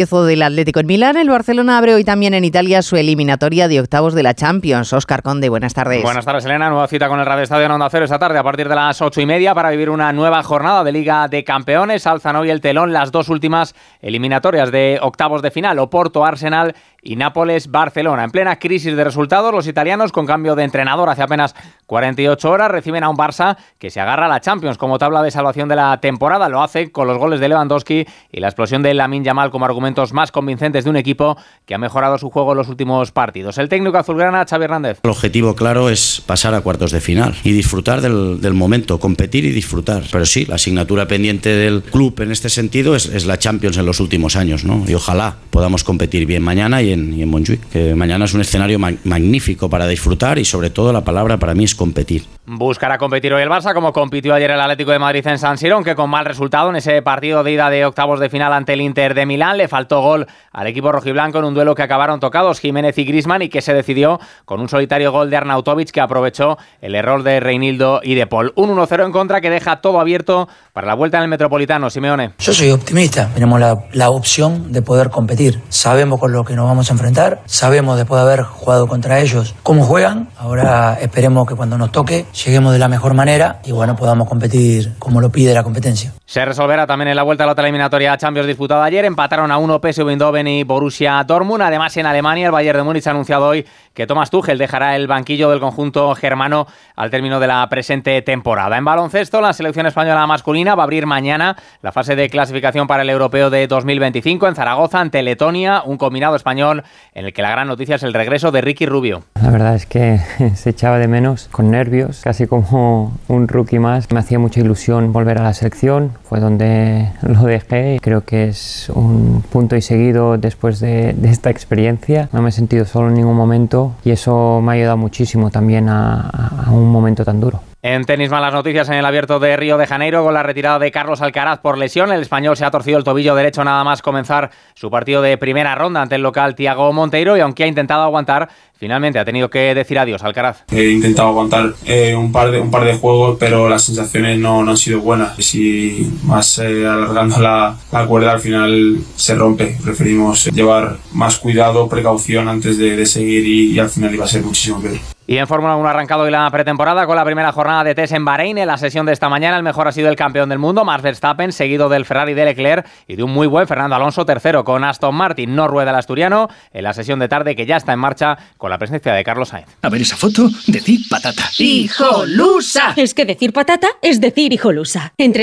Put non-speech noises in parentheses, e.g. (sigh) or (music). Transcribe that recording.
del Atlético en Milán, el Barcelona abre hoy también en Italia su eliminatoria de octavos de la Champions. Oscar Conde, buenas tardes. Buenas tardes, Elena. Nueva cita con el Radio Estadio en Onda Cero esta tarde a partir de las ocho y media para vivir una nueva jornada de Liga de Campeones. Alzan hoy el telón las dos últimas eliminatorias de octavos de final, Oporto, Arsenal y Nápoles-Barcelona. En plena crisis de resultados, los italianos, con cambio de entrenador hace apenas 48 horas, reciben a un Barça que se agarra a la Champions como tabla de salvación de la temporada. Lo hace con los goles de Lewandowski y la explosión de Lamin Yamal como argumentos más convincentes de un equipo que ha mejorado su juego en los últimos partidos. El técnico azulgrana, Xavi Hernández. El objetivo claro es pasar a cuartos de final y disfrutar del, momento, competir y disfrutar. Pero sí, la asignatura pendiente del club en este sentido es, es la Champions en los últimos años, ¿no? Y ojalá podamos competir bien mañana y en, y en Montjuic, que mañana es un escenario ma magnífico para disfrutar y sobre todo la palabra para mí es competir. Buscará competir hoy el Barça como compitió ayer el Atlético de Madrid en San Siro, aunque con mal resultado en ese partido de ida de octavos de final ante el Inter de Milán. Le faltó gol al equipo rojiblanco en un duelo que acabaron tocados Jiménez y Grisman y que se decidió con un solitario gol de Arnautovic que aprovechó el error de Reinildo y de Paul. Un 1-0 en contra que deja todo abierto para la vuelta en el Metropolitano. Simeone. Yo soy optimista. Tenemos la, la opción de poder competir. Sabemos con lo que nos vamos a enfrentar. Sabemos después de haber jugado contra ellos cómo juegan. Ahora esperemos que cuando nos toque lleguemos de la mejor manera y bueno, podamos competir como lo pide la competencia. Se resolverá también en la vuelta a la otra eliminatoria Champions disputada ayer. Empataron a uno PSV Eindhoven y Borussia Dortmund. Además, en Alemania, el Bayern de Múnich ha anunciado hoy que Thomas Tuchel dejará el banquillo del conjunto germano al término de la presente temporada. En baloncesto, la selección española masculina va a abrir mañana la fase de clasificación para el europeo de 2025 en Zaragoza ante Letonia, un combinado español en el que la gran noticia es el regreso de Ricky Rubio. La verdad es que (laughs) se echaba de menos con nervios, casi como un rookie más. Me hacía mucha ilusión volver a la selección, fue donde lo dejé creo que es un punto y seguido después de, de esta experiencia. No me he sentido solo en ningún momento y eso me ha ayudado muchísimo también a, un momento tan duro. En tenis malas noticias en el abierto de Río de Janeiro con la retirada de Carlos Alcaraz por lesión. El español se ha torcido el tobillo derecho nada más comenzar su partido de primera ronda ante el local Tiago Monteiro y aunque ha intentado aguantar, finalmente ha tenido que decir adiós Alcaraz. He intentado aguantar eh, un, par de, un par de juegos pero las sensaciones no, no han sido buenas. Si más eh, alargando la, cuerda al final se rompe. Preferimos llevar más cuidado, precaución antes de, de seguir y, y al final iba a ser muchísimo peor. Y en Fórmula 1 ha arrancado hoy la pretemporada con la primera jornada de test en Bahrein. En la sesión de esta mañana el mejor ha sido el campeón del mundo, Max Verstappen, seguido del Ferrari de Leclerc y de un muy buen Fernando Alonso tercero con Aston Martin. No rueda el asturiano en la sesión de tarde que ya está en marcha con la presencia de Carlos Sainz. A ver esa foto, decir patata. ¡Hijolusa! Es que decir patata es decir hijolusa. Entre